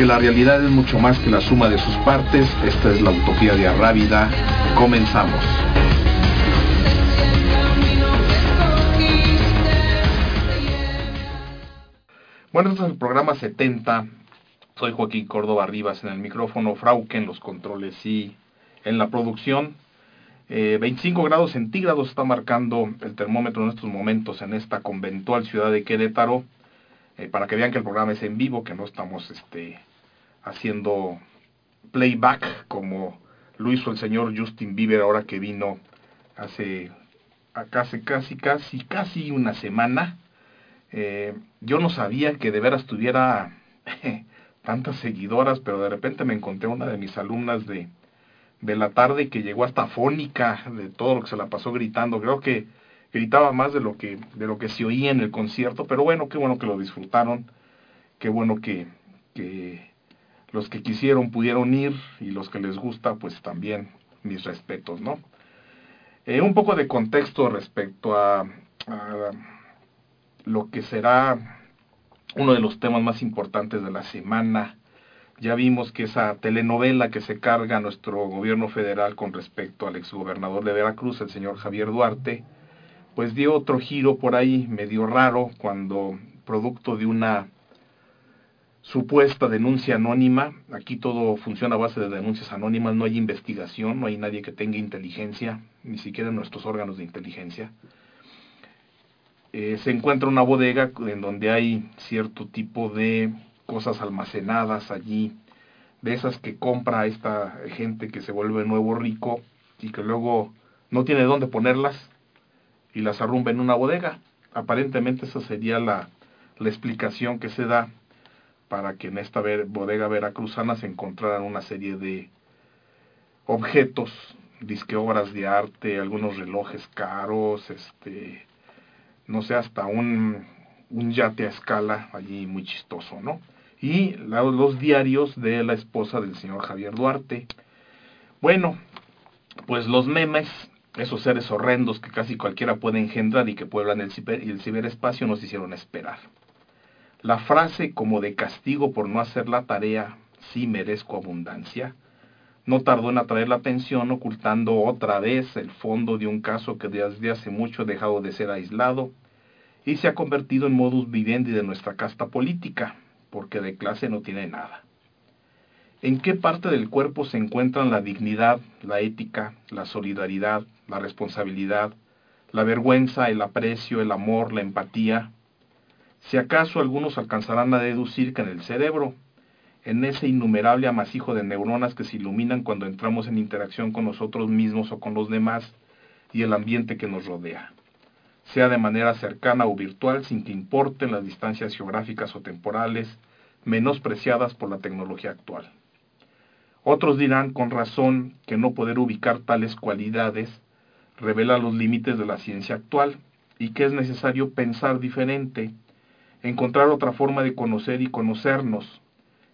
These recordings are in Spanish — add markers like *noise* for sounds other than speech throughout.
porque la realidad es mucho más que la suma de sus partes. Esta es la utopía de Arrábida. Comenzamos. Bueno, este es el programa 70. Soy Joaquín Córdoba Rivas en el micrófono, Frauke en los controles y en la producción. 25 eh, grados centígrados está marcando el termómetro en estos momentos en esta conventual ciudad de Querétaro. Eh, para que vean que el programa es en vivo, que no estamos este, haciendo playback como lo hizo el señor Justin Bieber ahora que vino hace casi, casi, casi, casi una semana. Eh, yo no sabía que de veras tuviera *laughs* tantas seguidoras, pero de repente me encontré una de mis alumnas de, de la tarde que llegó hasta fónica de todo lo que se la pasó gritando. Creo que gritaba más de lo que de lo que se oía en el concierto, pero bueno, qué bueno que lo disfrutaron, qué bueno que, que los que quisieron pudieron ir y los que les gusta, pues también mis respetos, ¿no? Eh, un poco de contexto respecto a, a lo que será uno de los temas más importantes de la semana. Ya vimos que esa telenovela que se carga nuestro gobierno federal con respecto al exgobernador de Veracruz, el señor Javier Duarte, pues dio otro giro por ahí medio raro cuando producto de una supuesta denuncia anónima, aquí todo funciona a base de denuncias anónimas, no hay investigación, no hay nadie que tenga inteligencia, ni siquiera nuestros órganos de inteligencia. Eh, se encuentra una bodega en donde hay cierto tipo de cosas almacenadas allí, de esas que compra esta gente que se vuelve nuevo rico y que luego no tiene dónde ponerlas y las arrumba en una bodega. Aparentemente esa sería la, la explicación que se da para que en esta bodega veracruzana se encontraran una serie de objetos, disque obras de arte, algunos relojes caros, este, no sé, hasta un, un yate a escala allí muy chistoso, ¿no? Y los diarios de la esposa del señor Javier Duarte. Bueno, pues los memes esos seres horrendos que casi cualquiera puede engendrar y que pueblan el, el ciberespacio nos hicieron esperar. La frase como de castigo por no hacer la tarea, sí merezco abundancia, no tardó en atraer la atención ocultando otra vez el fondo de un caso que desde hace mucho ha dejado de ser aislado y se ha convertido en modus vivendi de nuestra casta política, porque de clase no tiene nada. ¿En qué parte del cuerpo se encuentran la dignidad, la ética, la solidaridad, la responsabilidad, la vergüenza, el aprecio, el amor, la empatía? Si acaso algunos alcanzarán a deducir que en el cerebro, en ese innumerable amasijo de neuronas que se iluminan cuando entramos en interacción con nosotros mismos o con los demás y el ambiente que nos rodea, sea de manera cercana o virtual sin que importen las distancias geográficas o temporales menospreciadas por la tecnología actual. Otros dirán con razón que no poder ubicar tales cualidades revela los límites de la ciencia actual y que es necesario pensar diferente, encontrar otra forma de conocer y conocernos,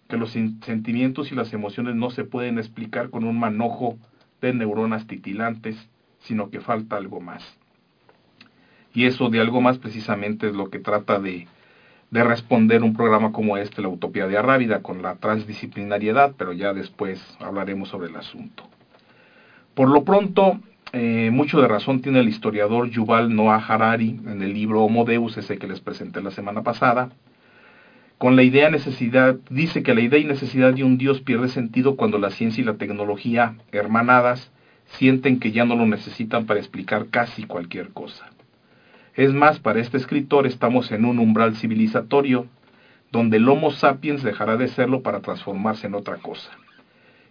que los sentimientos y las emociones no se pueden explicar con un manojo de neuronas titilantes, sino que falta algo más. Y eso de algo más precisamente es lo que trata de de responder un programa como este, La Utopía de Arrábida, con la transdisciplinariedad, pero ya después hablaremos sobre el asunto. Por lo pronto, eh, mucho de razón tiene el historiador Yuval Noah Harari en el libro Homo Deus, ese que les presenté la semana pasada, con la idea necesidad, dice que la idea y necesidad de un Dios pierde sentido cuando la ciencia y la tecnología, hermanadas, sienten que ya no lo necesitan para explicar casi cualquier cosa. Es más, para este escritor estamos en un umbral civilizatorio donde el Homo sapiens dejará de serlo para transformarse en otra cosa.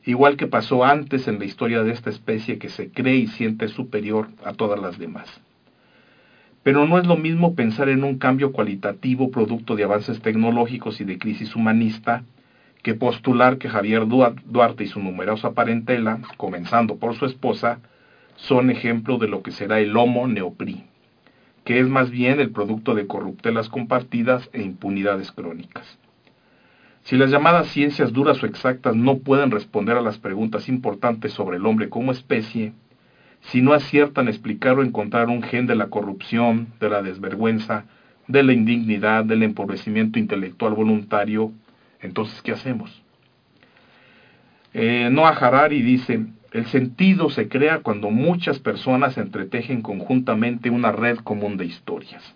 Igual que pasó antes en la historia de esta especie que se cree y siente superior a todas las demás. Pero no es lo mismo pensar en un cambio cualitativo producto de avances tecnológicos y de crisis humanista que postular que Javier Duarte y su numerosa parentela, comenzando por su esposa, son ejemplo de lo que será el Homo neopri que es más bien el producto de corruptelas compartidas e impunidades crónicas. Si las llamadas ciencias duras o exactas no pueden responder a las preguntas importantes sobre el hombre como especie, si no aciertan explicar o encontrar un gen de la corrupción, de la desvergüenza, de la indignidad, del empobrecimiento intelectual voluntario, entonces ¿qué hacemos? Eh, Noah Harari dice, el sentido se crea cuando muchas personas entretejen conjuntamente una red común de historias.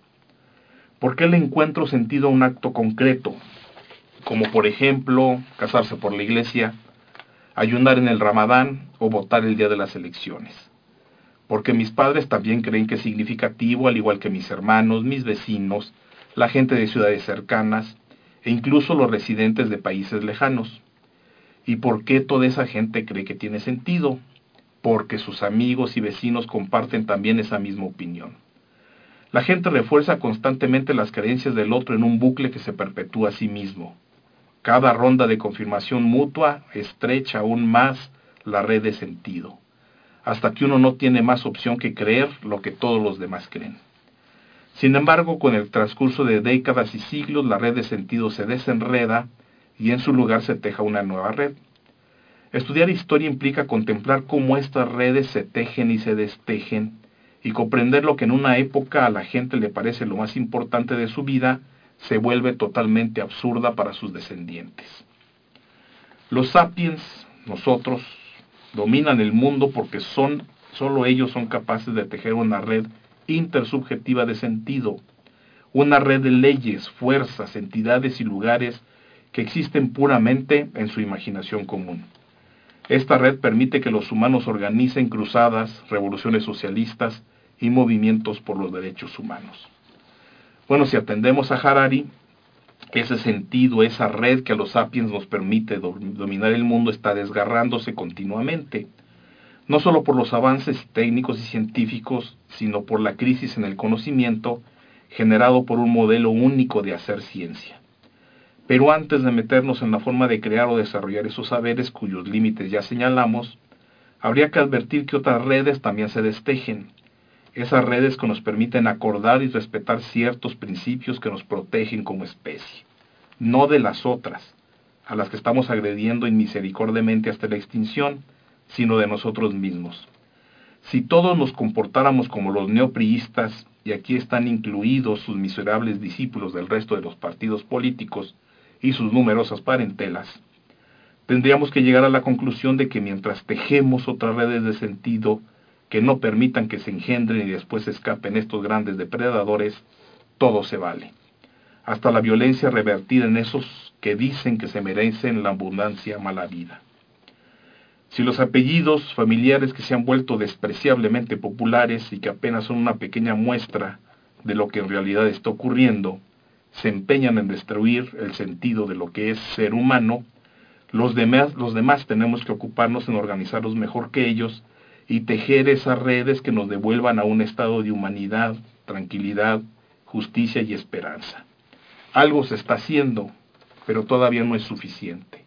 ¿Por qué le encuentro sentido a un acto concreto? Como por ejemplo casarse por la iglesia, ayunar en el ramadán o votar el día de las elecciones. Porque mis padres también creen que es significativo, al igual que mis hermanos, mis vecinos, la gente de ciudades cercanas e incluso los residentes de países lejanos. ¿Y por qué toda esa gente cree que tiene sentido? Porque sus amigos y vecinos comparten también esa misma opinión. La gente refuerza constantemente las creencias del otro en un bucle que se perpetúa a sí mismo. Cada ronda de confirmación mutua estrecha aún más la red de sentido, hasta que uno no tiene más opción que creer lo que todos los demás creen. Sin embargo, con el transcurso de décadas y siglos, la red de sentido se desenreda y en su lugar se teja una nueva red. Estudiar historia implica contemplar cómo estas redes se tejen y se destejen y comprender lo que en una época a la gente le parece lo más importante de su vida se vuelve totalmente absurda para sus descendientes. Los sapiens, nosotros, dominan el mundo porque son, solo ellos son capaces de tejer una red intersubjetiva de sentido, una red de leyes, fuerzas, entidades y lugares que existen puramente en su imaginación común. Esta red permite que los humanos organicen cruzadas, revoluciones socialistas y movimientos por los derechos humanos. Bueno, si atendemos a Harari, ese sentido, esa red que a los sapiens nos permite dominar el mundo está desgarrándose continuamente, no solo por los avances técnicos y científicos, sino por la crisis en el conocimiento generado por un modelo único de hacer ciencia. Pero antes de meternos en la forma de crear o desarrollar esos saberes cuyos límites ya señalamos, habría que advertir que otras redes también se destejen. Esas redes que nos permiten acordar y respetar ciertos principios que nos protegen como especie, no de las otras, a las que estamos agrediendo inmisericordiamente hasta la extinción, sino de nosotros mismos. Si todos nos comportáramos como los neopriistas, y aquí están incluidos sus miserables discípulos del resto de los partidos políticos, y sus numerosas parentelas, tendríamos que llegar a la conclusión de que mientras tejemos otras redes de sentido que no permitan que se engendren y después escapen estos grandes depredadores, todo se vale. Hasta la violencia revertida en esos que dicen que se merecen la abundancia mala vida. Si los apellidos familiares que se han vuelto despreciablemente populares y que apenas son una pequeña muestra de lo que en realidad está ocurriendo, se empeñan en destruir el sentido de lo que es ser humano, los demás, los demás tenemos que ocuparnos en organizarlos mejor que ellos y tejer esas redes que nos devuelvan a un estado de humanidad, tranquilidad, justicia y esperanza. Algo se está haciendo, pero todavía no es suficiente.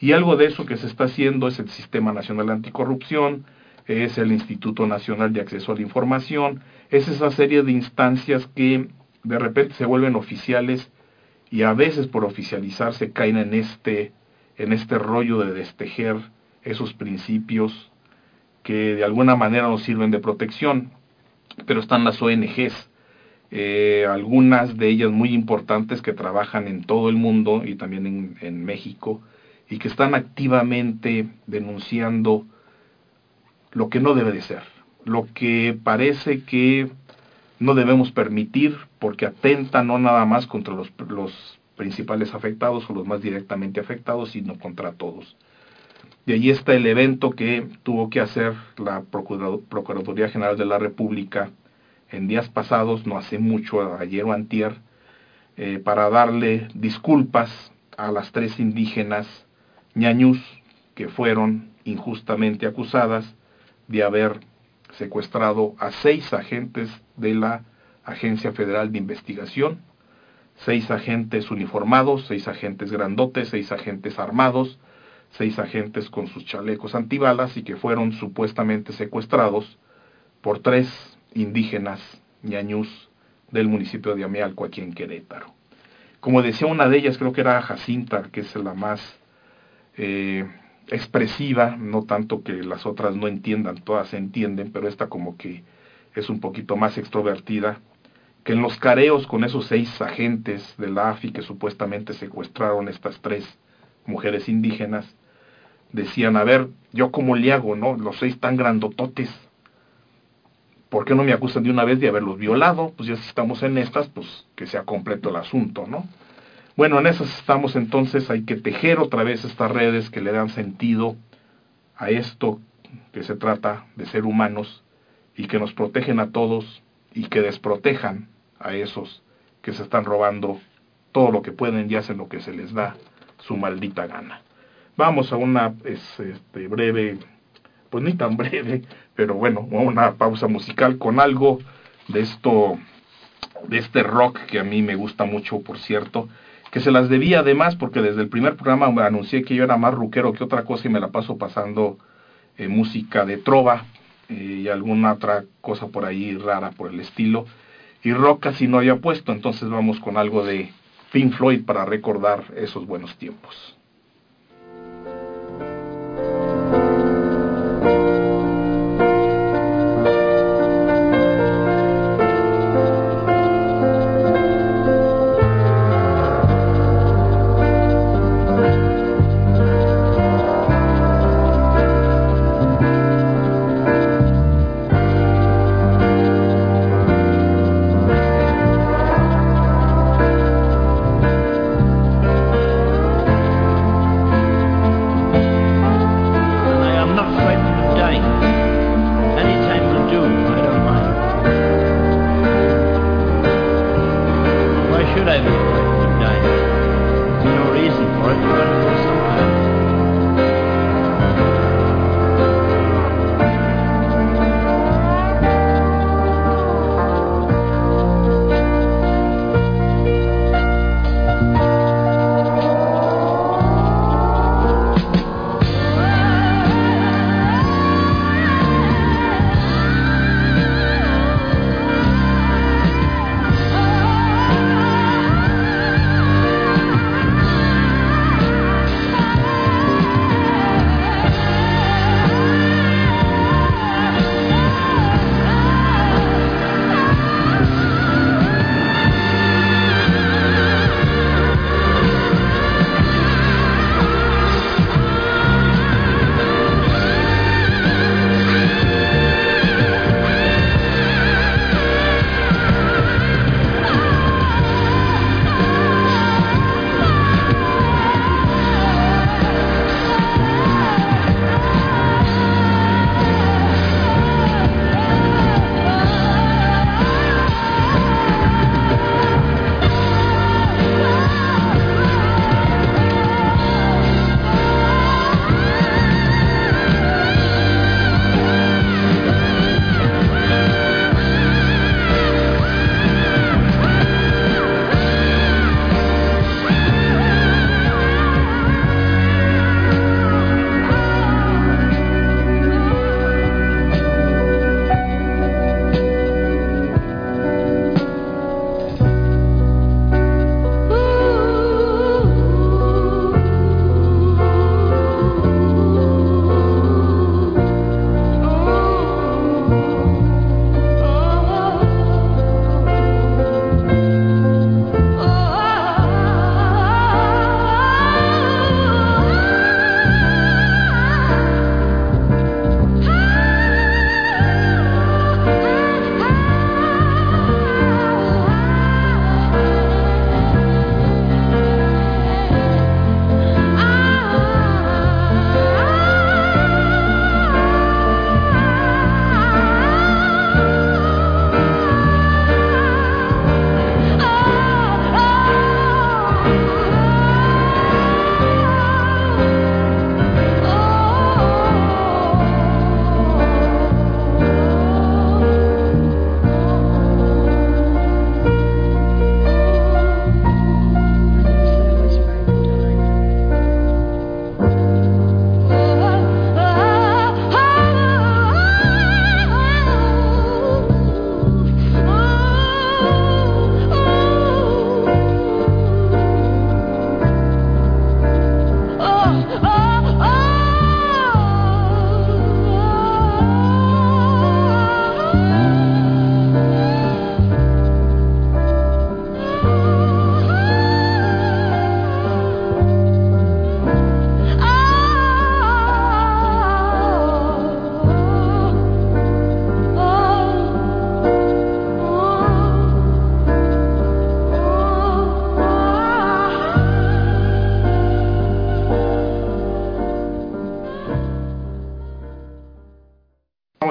Y algo de eso que se está haciendo es el Sistema Nacional Anticorrupción, es el Instituto Nacional de Acceso a la Información, es esa serie de instancias que de repente se vuelven oficiales y a veces por oficializarse caen en este, en este rollo de destejer esos principios que de alguna manera nos sirven de protección. Pero están las ONGs, eh, algunas de ellas muy importantes que trabajan en todo el mundo y también en, en México y que están activamente denunciando lo que no debe de ser, lo que parece que no debemos permitir porque atenta no nada más contra los, principales afectados o los más directamente afectados, sino contra todos. De allí está el evento que tuvo que hacer la Procuraduría General de la República en días pasados, no hace mucho, ayer o antier, eh, para darle disculpas a las tres indígenas ñañús que fueron injustamente acusadas de haber secuestrado a seis agentes de la Agencia Federal de Investigación, seis agentes uniformados, seis agentes grandotes, seis agentes armados, seis agentes con sus chalecos antibalas y que fueron supuestamente secuestrados por tres indígenas ñañús del municipio de Amealco aquí en Querétaro. Como decía una de ellas, creo que era Jacinta, que es la más eh, expresiva, no tanto que las otras no entiendan, todas se entienden, pero esta como que es un poquito más extrovertida, que en los careos con esos seis agentes de la AFI que supuestamente secuestraron estas tres mujeres indígenas, decían, a ver, yo cómo le hago, ¿no? Los seis tan grandototes. ¿Por qué no me acusan de una vez de haberlos violado? Pues ya estamos en estas, pues que sea completo el asunto, ¿no? Bueno, en esas estamos entonces, hay que tejer otra vez estas redes que le dan sentido a esto que se trata de ser humanos y que nos protegen a todos y que desprotejan a esos que se están robando todo lo que pueden y hacen lo que se les da su maldita gana. Vamos a una este, breve, pues ni tan breve, pero bueno, una pausa musical con algo de esto, de este rock que a mí me gusta mucho, por cierto, que se las debía además porque desde el primer programa me anuncié que yo era más ruquero que otra cosa y me la paso pasando eh, música de trova eh, y alguna otra cosa por ahí rara por el estilo y rock casi no había puesto, entonces vamos con algo de Pink Floyd para recordar esos buenos tiempos.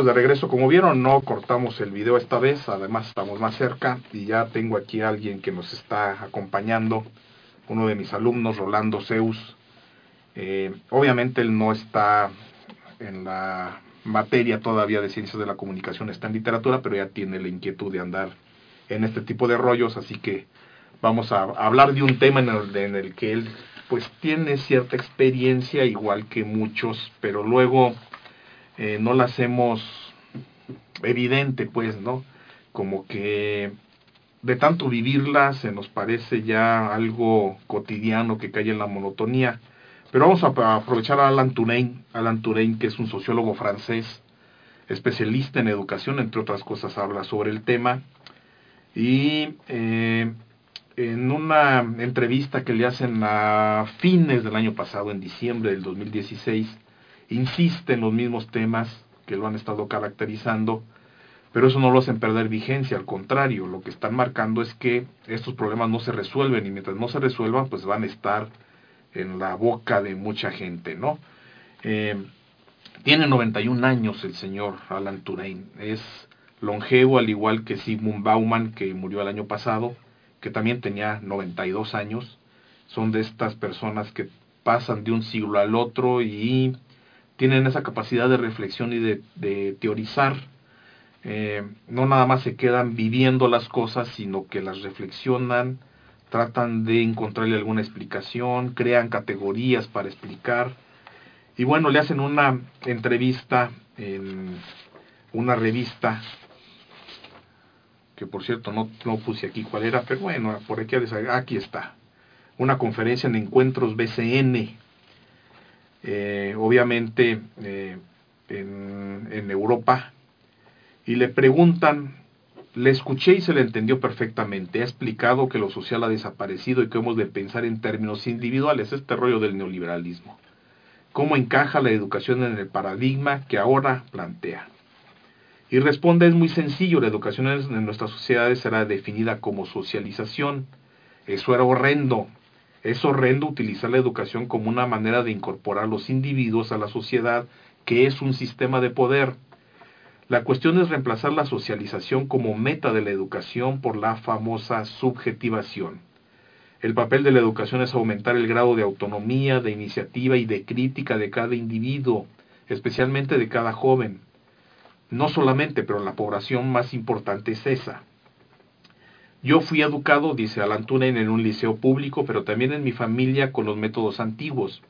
De regreso. Como vieron, no cortamos el video esta vez, además estamos más cerca y ya tengo aquí a alguien que nos está acompañando, uno de mis alumnos, Rolando Zeus. Eh, obviamente él no está en la materia todavía de ciencias de la comunicación, está en literatura, pero ya tiene la inquietud de andar en este tipo de rollos, así que vamos a hablar de un tema en en el que él pues tiene cierta experiencia igual que muchos, pero luego eh, no la hacemos evidente, pues, ¿no? Como que de tanto vivirla se nos parece ya algo cotidiano que cae en la monotonía. Pero vamos a aprovechar a Alan Turing, Alan Turing, que es un sociólogo francés, especialista en educación, entre otras cosas, habla sobre el tema. Y eh, en una entrevista que le hacen a fines del año pasado, en diciembre del 2016, insiste en los mismos temas que lo han estado caracterizando, pero eso no lo hacen perder vigencia, al contrario, lo que están marcando es que estos problemas no se resuelven y mientras no se resuelvan, pues van a estar en la boca de mucha gente, ¿no? Eh, tiene 91 años el señor Alan Turing, es longevo al igual que Sigmund Bauman, que murió el año pasado, que también tenía 92 años, son de estas personas que pasan de un siglo al otro y tienen esa capacidad de reflexión y de, teorizar. Eh, no nada más se quedan viviendo las cosas, sino que las reflexionan, tratan de encontrarle alguna explicación, crean categorías para explicar. Y bueno, le hacen una entrevista en una revista, que por cierto no, no puse aquí cuál era, pero bueno, por aquí, aquí está. Una conferencia en Encuentros BCN, eh, obviamente eh, en, en Europa, y le preguntan, le escuché y se le entendió perfectamente, ha explicado que lo social ha desaparecido y que hemos de pensar en términos individuales, este rollo del neoliberalismo. ¿Cómo encaja la educación en el paradigma que ahora plantea? Y responde, es muy sencillo, la educación en nuestras sociedades será definida como socialización. Eso era horrendo, es horrendo utilizar la educación como una manera de incorporar a los individuos a la sociedad, que es un sistema de poder. La cuestión es reemplazar la socialización como meta de la educación por la famosa subjetivación. El papel de la educación es aumentar el grado de autonomía, de iniciativa y de crítica de cada individuo, especialmente de cada joven. No solamente, pero la población más importante es esa. Yo fui educado, dice Alan Turing, en un liceo público, pero también en mi familia con los métodos antiguos.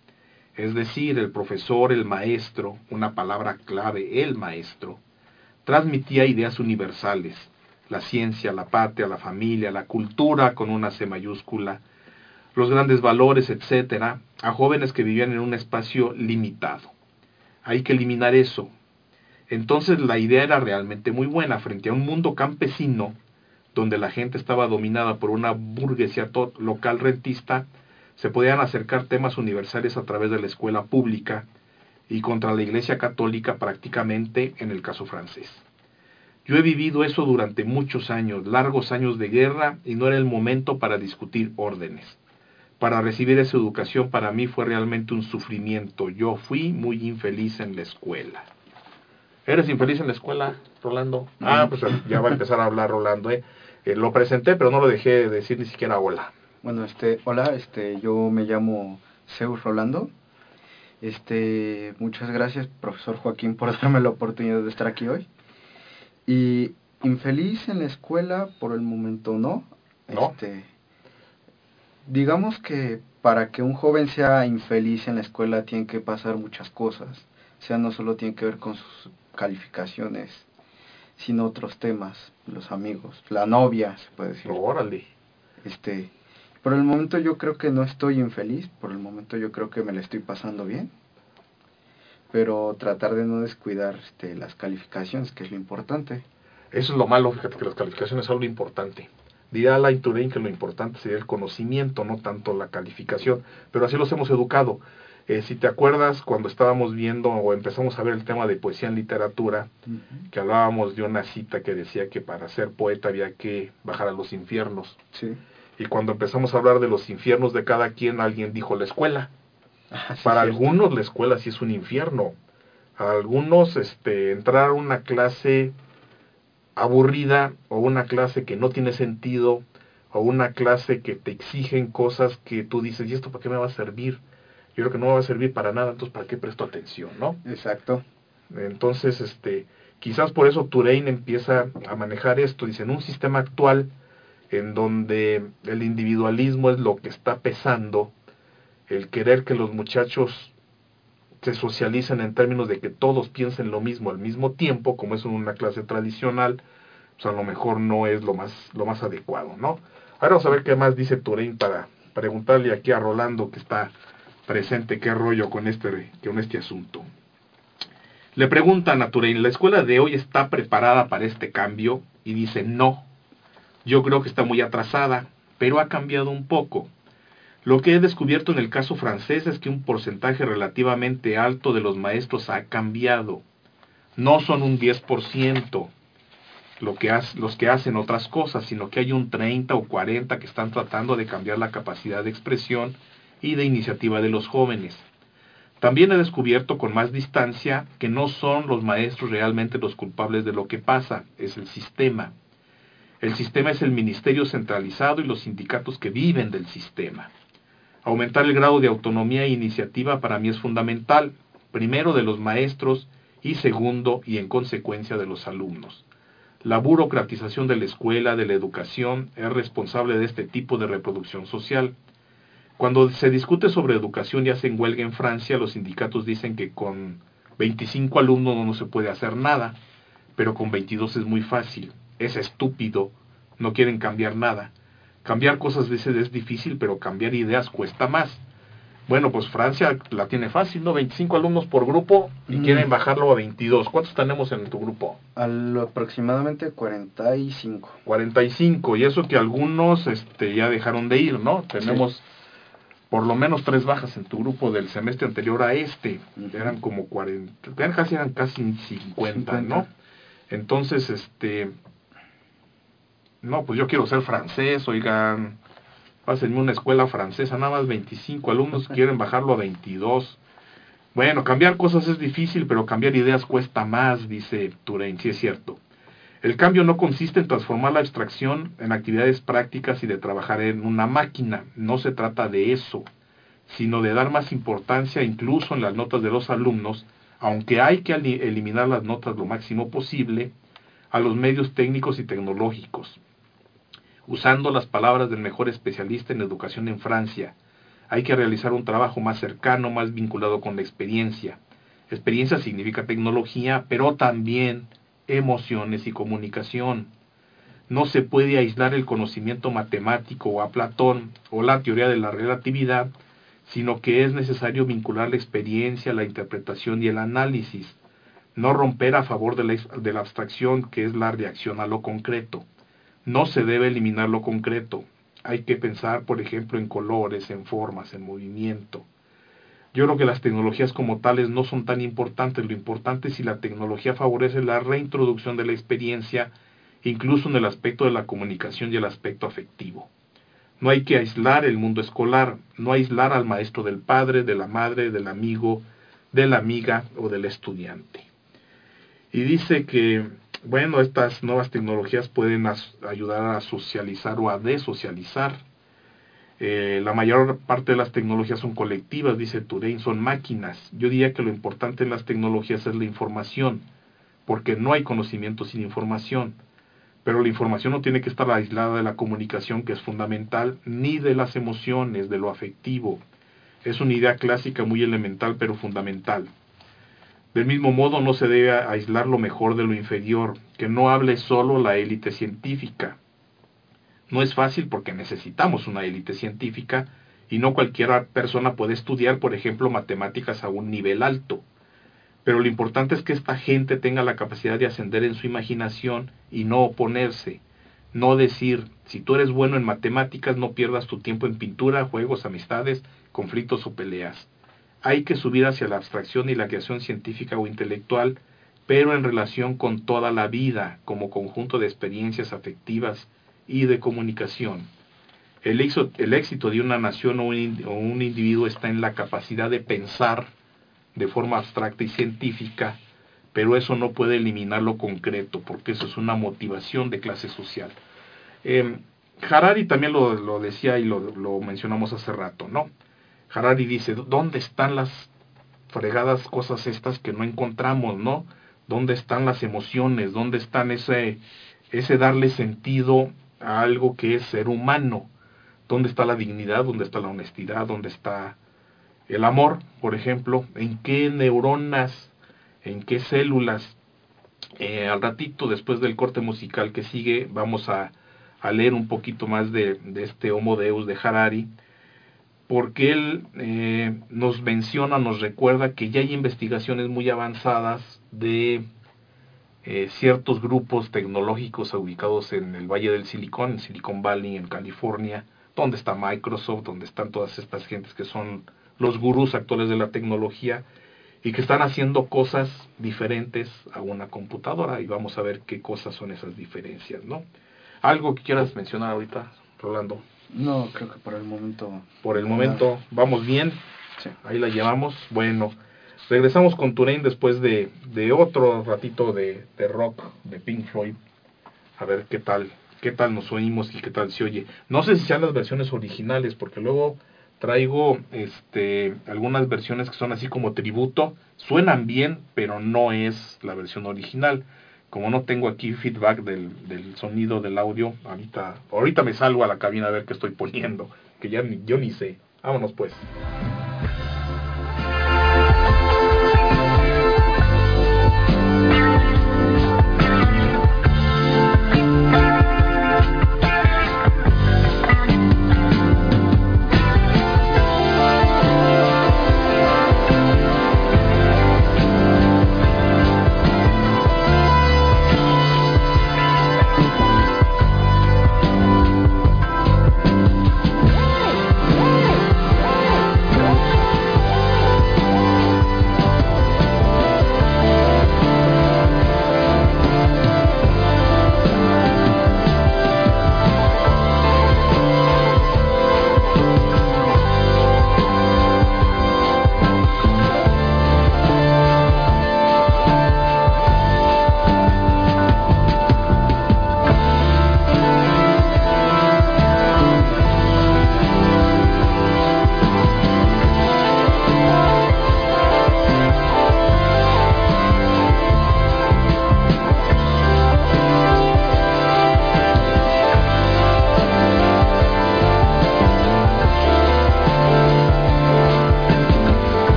Es decir, el profesor, el maestro, una palabra clave, el maestro, transmitía ideas universales, la ciencia, la patria, la familia, la cultura con una C mayúscula, los grandes valores, etcétera, a jóvenes que vivían en un espacio limitado. Hay que eliminar eso. Entonces la idea era realmente muy buena frente a un mundo campesino donde la gente estaba dominada por una burguesía local rentista, se podían acercar temas universales a través de la escuela pública y contra la Iglesia Católica prácticamente en el caso francés. Yo he vivido eso durante muchos años, largos años de guerra, y no era el momento para discutir órdenes. Para recibir esa educación para mí fue realmente un sufrimiento. Yo fui muy infeliz en la escuela. ¿Eres infeliz en la escuela, Rolando? Ah, pues *laughs* ya va a empezar a hablar Rolando, ¿eh? Eh, lo presenté, pero no lo dejé decir ni siquiera hola. Bueno, este, hola, este, yo me llamo Zeus Rolando. Este, muchas gracias, profesor Joaquín, por *laughs* darme la oportunidad de estar aquí hoy. Y infeliz en la escuela, por el momento no. ¿No? Este, digamos que para que un joven sea infeliz en la escuela tiene que pasar muchas cosas. O sea, no solo tiene que ver con sus calificaciones, sino otros temas, los amigos, la novia, se puede decir. Órale. Este, por el momento yo creo que no estoy infeliz, por el momento yo creo que me la estoy pasando bien, pero tratar de no descuidar este, las calificaciones, que es lo importante. Eso es lo malo, fíjate que las calificaciones son lo importante. Dirá la Turing que lo importante sería el conocimiento, no tanto la calificación, pero así los hemos educado. Eh, si te acuerdas, cuando estábamos viendo o empezamos a ver el tema de poesía en literatura, que hablábamos de una cita que decía que para ser poeta había que bajar a los infiernos. Sí. Y cuando empezamos a hablar de los infiernos de cada quien, alguien dijo la escuela. Ah, sí, para algunos la escuela sí es un infierno. a algunos este, entrar a una clase aburrida o una clase que no tiene sentido o una clase que te exigen cosas que tú dices, ¿y esto para qué me va a servir? Yo creo que no me va a servir para nada, entonces ¿para qué presto atención, no? Exacto. Entonces, este, quizás por eso Turein empieza a manejar esto, dice, en un sistema actual en donde el individualismo es lo que está pesando, el querer que los muchachos se socialicen en términos de que todos piensen lo mismo al mismo tiempo, como es una clase tradicional, pues a lo mejor no es lo más, lo más adecuado, ¿no? Ahora vamos a ver qué más dice Turein para preguntarle aquí a Rolando que está presente qué rollo con este, con este asunto. Le preguntan a Turein, ¿la escuela de hoy está preparada para este cambio? Y dice, no, yo creo que está muy atrasada, pero ha cambiado un poco. Lo que he descubierto en el caso francés es que un porcentaje relativamente alto de los maestros ha cambiado. No son un 10% lo que los que hacen otras cosas, sino que hay un 30 o 40 que están tratando de cambiar la capacidad de expresión y de iniciativa de los jóvenes. También he descubierto con más distancia que no son los maestros realmente los culpables de lo que pasa, es el sistema. El sistema es el ministerio centralizado y los sindicatos que viven del sistema. Aumentar el grado de autonomía e iniciativa para mí es fundamental, primero de los maestros y segundo y en consecuencia de los alumnos. La burocratización de la escuela, de la educación, es responsable de este tipo de reproducción social. Cuando se discute sobre educación y hacen huelga en Francia, los sindicatos dicen que con 25 alumnos no se puede hacer nada, pero con 22 es muy fácil. Es estúpido, no quieren cambiar nada. Cambiar cosas a veces es difícil, pero cambiar ideas cuesta más. Bueno, pues Francia la tiene fácil, ¿no? 25 alumnos por grupo y quieren bajarlo a 22. ¿Cuántos tenemos en tu grupo? Al, aproximadamente 45. 45, y eso que algunos este, ya dejaron de ir, ¿no? Tenemos por lo menos tres bajas en tu grupo del semestre anterior a este. Eran como 40, eran casi, eran casi 50, ¿no? Entonces, este, no, pues yo quiero ser francés, oigan, pásenme una escuela francesa, nada más 25 alumnos *laughs* quieren bajarlo a 22. Bueno, cambiar cosas es difícil, pero cambiar ideas cuesta más, dice Turein, sí es cierto. El cambio no consiste en transformar la abstracción en actividades prácticas y de trabajar en una máquina. No se trata de eso, sino de dar más importancia incluso en las notas de los alumnos, aunque hay que eliminar las notas lo máximo posible, a los medios técnicos y tecnológicos. Usando las palabras del mejor especialista en educación en Francia, hay que realizar un trabajo más cercano, más vinculado con la experiencia. Experiencia significa tecnología, pero también emociones y comunicación. No se puede aislar el conocimiento matemático a Platón o la teoría de la relatividad, sino que es necesario vincular la experiencia, la interpretación y el análisis, no romper a favor de la, de la abstracción que es la reacción a lo concreto. No se debe eliminar lo concreto. Hay que pensar, por ejemplo, en colores, en formas, en movimiento. Yo creo que las tecnologías como tales no son tan importantes. Lo importante es si la tecnología favorece la reintroducción de la experiencia, incluso en el aspecto de la comunicación y el aspecto afectivo. No hay que aislar el mundo escolar, no aislar al maestro del padre, de la madre, del amigo, de la amiga o del estudiante. Y dice que, bueno, estas nuevas tecnologías pueden ayudar a socializar o a desocializar eh, la mayor parte de las tecnologías son colectivas, dice Turein, son máquinas. Yo diría que lo importante en las tecnologías es la información, porque no hay conocimiento sin información. Pero la información no tiene que estar aislada de la comunicación, que es fundamental, ni de las emociones, de lo afectivo. Es una idea clásica muy elemental, pero fundamental. Del mismo modo, no se debe aislar lo mejor de lo inferior, que no hable solo la élite científica, no es fácil porque necesitamos una élite científica y no cualquier persona puede estudiar, por ejemplo, matemáticas a un nivel alto. Pero lo importante es que esta gente tenga la capacidad de ascender en su imaginación y no oponerse. No decir, si tú eres bueno en matemáticas, no pierdas tu tiempo en pintura, juegos, amistades, conflictos o peleas. Hay que subir hacia la abstracción y la creación científica o intelectual, pero en relación con toda la vida, como conjunto de experiencias afectivas, y de comunicación. El éxito, el éxito de una nación o un, individuo está en la capacidad de pensar de forma abstracta y científica, pero eso no puede eliminar lo concreto, porque eso es una motivación de clase social. Eh, Harari también lo, lo decía y lo, lo, mencionamos hace rato, ¿no? Harari dice, ¿dónde están las fregadas cosas estas que no encontramos, ¿no? ¿Dónde están las emociones? ¿Dónde están ese, ese darle sentido a algo que es ser humano? ¿Dónde está la dignidad? ¿Dónde está la honestidad? ¿Dónde está el amor, por ejemplo? ¿En qué neuronas? ¿En qué células? Eh, al ratito, después del corte musical que sigue, vamos a leer un poquito más de, de este Homo Deus de Harari, porque él eh, nos menciona, nos recuerda que ya hay investigaciones muy avanzadas de eh, ciertos grupos tecnológicos ubicados en el Valle del Silicón, en Silicon Valley, en California, donde está Microsoft, donde están todas estas gentes que son los gurús actuales de la tecnología y que están haciendo cosas diferentes a una computadora y vamos a ver qué cosas son esas diferencias, ¿no? ¿Algo que quieras mencionar ahorita, Rolando? No, creo que por el momento. Por el momento, vamos bien. Sí. Ahí la llevamos. Bueno, regresamos con Turain después de, de otro ratito de, de, rock de Pink Floyd. A ver qué tal, qué tal nos oímos y qué tal se oye. No sé si sean las versiones originales, porque luego traigo este algunas versiones que son así como tributo. Suenan bien, pero no es la versión original como no tengo aquí feedback del, del, sonido del audio, ahorita, ahorita me salgo a la cabina a ver qué estoy poniendo, que ya ni, yo ni sé. Vámonos pues.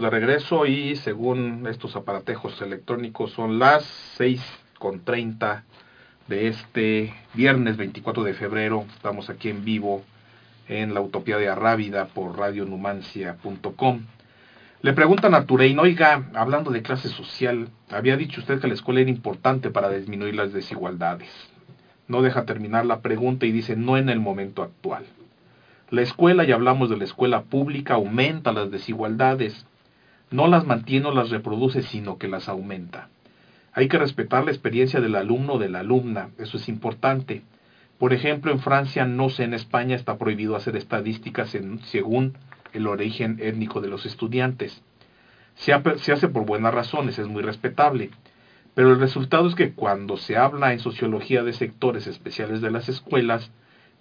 De regreso y según estos aparatejos electrónicos son las 6 con 30 de este viernes 24 de febrero. Estamos aquí en vivo en la Utopía de Arrábida por radionumancia.com. Le preguntan a Turein, oiga, hablando de clase social, había dicho usted que la escuela era importante para disminuir las desigualdades. No deja terminar la pregunta y dice, no en el momento actual. La escuela, y hablamos de la escuela pública, aumenta las desigualdades. No las mantiene o las reproduce, sino que las aumenta. Hay que respetar la experiencia del alumno o de la alumna, eso es importante. Por ejemplo, en Francia, no sé, en España está prohibido hacer estadísticas según el origen étnico de los estudiantes. Se, se hace por buenas razones, es muy respetable. Pero el resultado es que cuando se habla en sociología de sectores especiales de las escuelas,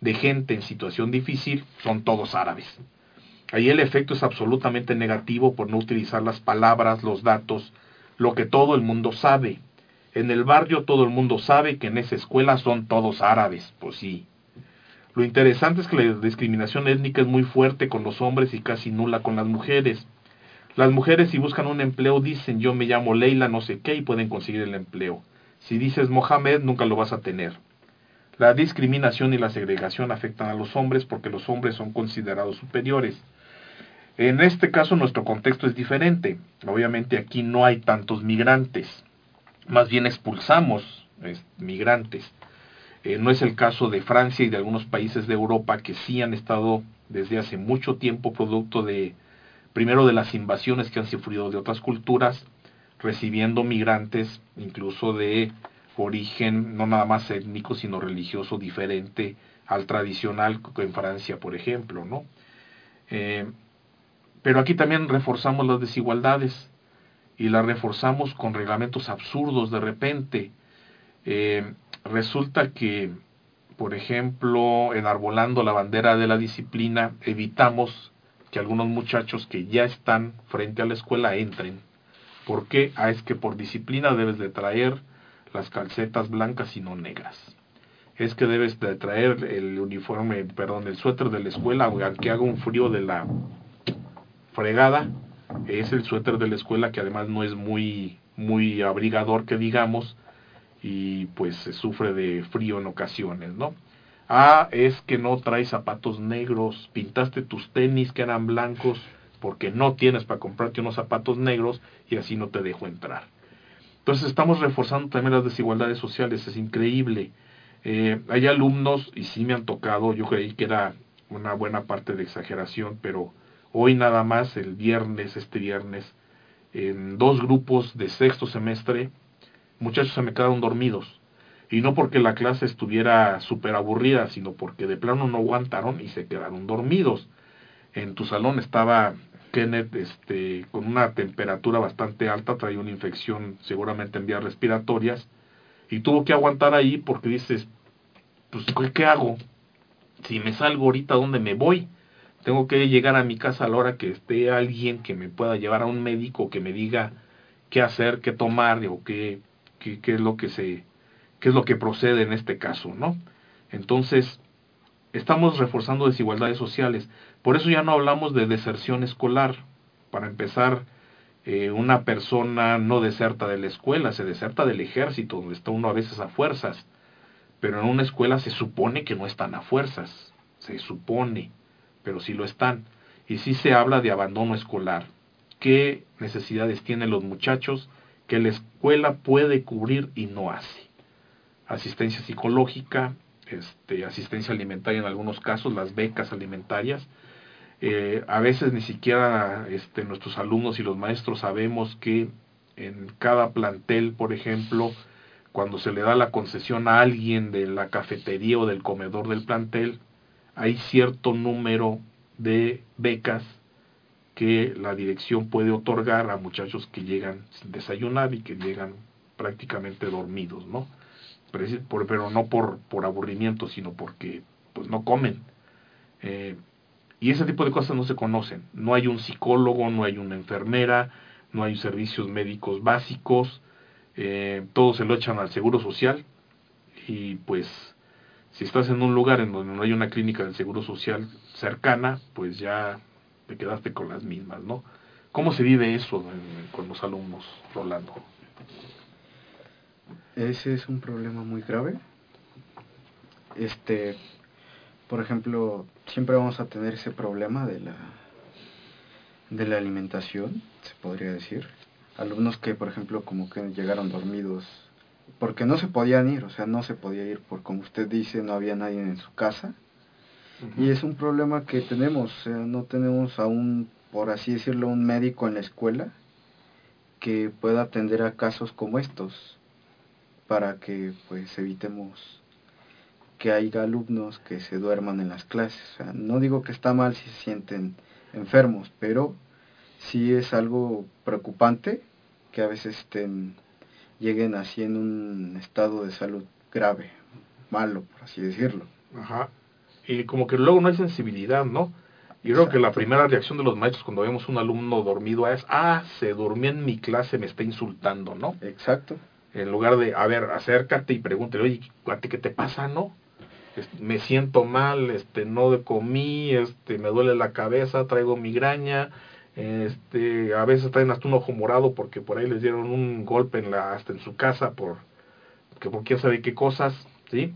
de gente en situación difícil son todos árabes. Ahí el efecto es absolutamente negativo por no utilizar las palabras, los datos, lo que todo el mundo sabe. En el barrio todo el mundo sabe que en esa escuela son todos árabes, pues sí. Lo interesante es que la discriminación étnica es muy fuerte con los hombres y casi nula con las mujeres. Las mujeres si buscan un empleo dicen yo me llamo Leila no sé qué y pueden conseguir el empleo. Si dices Mohamed nunca lo vas a tener. La discriminación y la segregación afectan a los hombres porque los hombres son considerados superiores. En este caso nuestro contexto es diferente. Obviamente aquí no hay tantos migrantes. Más bien expulsamos migrantes. Eh, no es el caso de Francia y de algunos países de Europa que sí han estado desde hace mucho tiempo producto de, primero, de las invasiones que han sufrido de otras culturas, recibiendo migrantes, incluso de origen no nada más étnico, sino religioso diferente al tradicional en Francia, por ejemplo, ¿no? Eh, pero aquí también reforzamos las desigualdades y las reforzamos con reglamentos absurdos de repente. Eh, resulta que, por ejemplo, enarbolando la bandera de la disciplina, evitamos que algunos muchachos que ya están frente a la escuela entren. ¿Por qué? Ah, es que por disciplina debes de traer las calcetas blancas y no negras. Es que debes de traer el uniforme, perdón, el suéter de la escuela, aunque haga un frío de la fregada, es el suéter de la escuela que además no es muy, muy abrigador que digamos, y pues se sufre de frío en ocasiones, ¿no? Ah, es que no traes zapatos negros, pintaste tus tenis que eran blancos porque no tienes para comprarte unos zapatos negros y así no te dejo entrar. Entonces estamos reforzando también las desigualdades sociales, es increíble. Eh, hay alumnos, y sí me han tocado, yo creí que era una buena parte de exageración, pero hoy nada más, el viernes, este viernes, en dos grupos de sexto semestre, muchachos se me quedaron dormidos. Y no porque la clase estuviera súper aburrida, sino porque de plano no aguantaron y se quedaron dormidos. En tu salón estaba Kenneth este, con una temperatura bastante alta, traía una infección seguramente en vías respiratorias, y tuvo que aguantar ahí porque dices, pues ¿qué hago? Si me salgo ahorita, ¿dónde me voy? Tengo que llegar a mi casa a la hora que esté alguien que me pueda llevar a un médico que me diga qué hacer, qué tomar o qué, qué, qué es lo que se qué es lo que procede en este caso, ¿no? Entonces, estamos reforzando desigualdades sociales. Por eso ya no hablamos de deserción escolar. Para empezar, eh, una persona no deserta de la escuela, se deserta del ejército, donde está uno a veces a fuerzas. Pero en una escuela se supone que no están a fuerzas, se supone, pero sí lo están. Y sí se habla de abandono escolar. ¿Qué necesidades tienen los muchachos que la escuela puede cubrir y no hace? Asistencia psicológica, este, asistencia alimentaria en algunos casos, las becas alimentarias. Eh, a veces ni siquiera este, nuestros alumnos y los maestros sabemos que en cada plantel, por ejemplo, cuando se le da la concesión a alguien de la cafetería o del comedor del plantel, hay cierto número de becas que la dirección puede otorgar a muchachos que llegan sin desayunar y que llegan prácticamente dormidos, ¿no? pero no por, por aburrimiento, sino porque pues no comen. Eh, y ese tipo de cosas no se conocen. No hay un psicólogo, no hay una enfermera, no hay servicios médicos básicos, eh, todo se lo echan al seguro social y pues si estás en un lugar en donde no hay una clínica del seguro social cercana, pues ya te quedaste con las mismas, ¿no? ¿Cómo se vive eso con los alumnos, Rolando? Ese es un problema muy grave. Este, por ejemplo, siempre vamos a tener ese problema de la de la alimentación, se podría decir. Alumnos que, por ejemplo, como que llegaron dormidos porque no se podían ir, o sea, no se podía ir por como usted dice, no había nadie en su casa. Y es un problema que tenemos, o sea, no tenemos aún, por así decirlo, un médico en la escuela que pueda atender a casos como estos para que pues evitemos que haya alumnos que se duerman en las clases. O sea, no digo que está mal si se sienten enfermos, pero sí es algo preocupante que a veces estén, lleguen así en un estado de salud grave, malo, por así decirlo. Ajá. Y como que luego no hay sensibilidad, ¿no? Y creo que la primera reacción de los maestros cuando vemos un alumno dormido es, ah, se durmió en mi clase, me está insultando, ¿no? Exacto. En lugar de, a ver, acércate y pregúntale, oye, ¿qué te pasa, no? me siento mal, este, no comí, este, me duele la cabeza, traigo migraña, este, a veces traen hasta un ojo morado porque por ahí les dieron un golpe en la, hasta en su casa por, que por quién sabe qué cosas, ¿sí?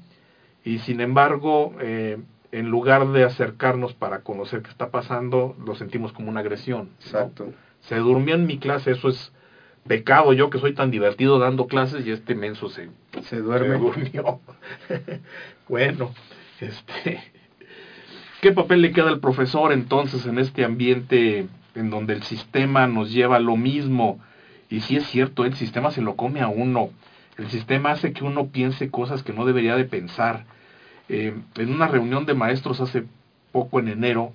Y sin embargo, eh, en lugar de acercarnos para conocer qué está pasando, lo sentimos como una agresión. Exacto. Se durmió en mi clase, eso es pecado yo que soy tan divertido dando clases y este menso se, se duerme. durmió. *laughs* bueno, este, ¿qué papel le queda al profesor entonces en este ambiente en donde el sistema nos lleva lo mismo? Y si es cierto, el sistema se lo come a uno. El sistema hace que uno piense cosas que no debería de pensar. Eh, en una reunión de maestros hace poco en enero,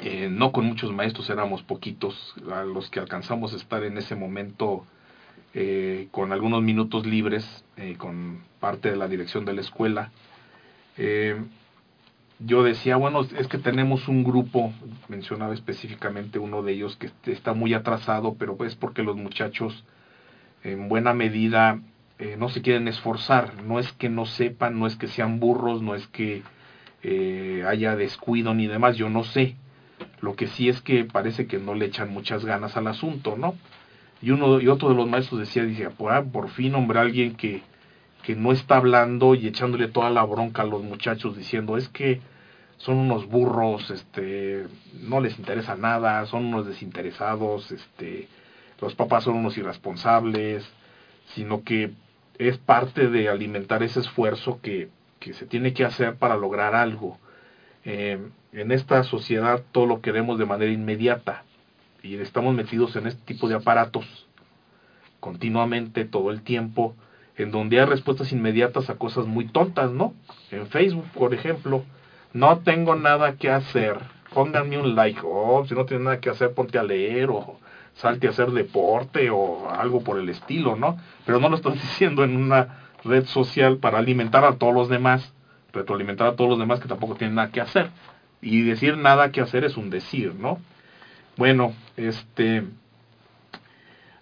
eh, no con muchos maestros, éramos poquitos a los que alcanzamos a estar en ese momento eh, con algunos minutos libres, con parte de la dirección de la escuela. Yo decía, bueno, es que tenemos un grupo, mencionaba específicamente uno de ellos que está muy atrasado, pero es porque los muchachos en buena medida no se quieren esforzar, no es que no sepan, no es que sean burros, no es que haya descuido ni demás, yo no sé, lo que sí es que parece que no le echan muchas ganas al asunto, ¿no? Y uno y otro de los maestros decía, dice, por, por fin, hombre, alguien que, que no está hablando y echándole toda la bronca a los muchachos diciendo, es que son unos burros, este, no les interesa nada, son unos desinteresados, este, los papás son unos irresponsables, sino que es parte de alimentar ese esfuerzo que, que se tiene que hacer para lograr algo. Eh, en esta sociedad todo lo queremos de manera inmediata y estamos metidos en este tipo de aparatos continuamente, todo el tiempo, en donde hay respuestas inmediatas a cosas muy tontas, ¿no? En Facebook, por ejemplo, no tengo nada que hacer, pónganme un like, o oh, si no tienes nada que hacer, ponte a leer, o salte a hacer deporte, o algo por el estilo, ¿no? Pero no lo estás *laughs* diciendo en una red social para alimentar a todos los demás, retroalimentar a todos los demás que tampoco tienen nada que hacer. Y decir nada que hacer es un decir, ¿no? Bueno, este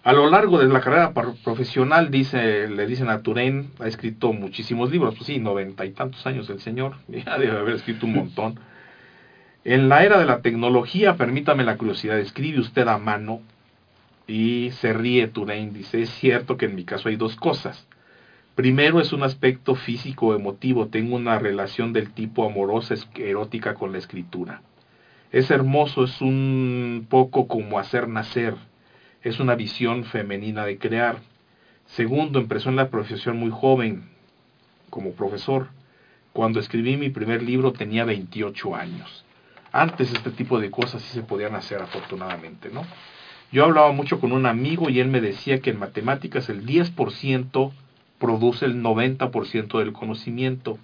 a lo largo de la carrera profesional, dice, le dicen a Turén, ha escrito muchísimos libros, pues sí, noventa y tantos años el señor, *laughs* ya debe haber escrito un montón. En la era de la tecnología, permítame la curiosidad, escribe usted a mano y se ríe Turén, dice, es cierto que en mi caso hay dos cosas. Primero es un aspecto físico emotivo, tengo una relación del tipo amorosa erótica con la escritura. Es hermoso, es un poco como hacer nacer, es una visión femenina de crear. Segundo, empezó en la profesión muy joven, como profesor. Cuando escribí mi primer libro tenía 28 años. Antes este tipo de cosas sí se podían hacer afortunadamente, ¿no? Yo hablaba mucho con un amigo y él me decía que en matemáticas el 10% produce el 90% del conocimiento.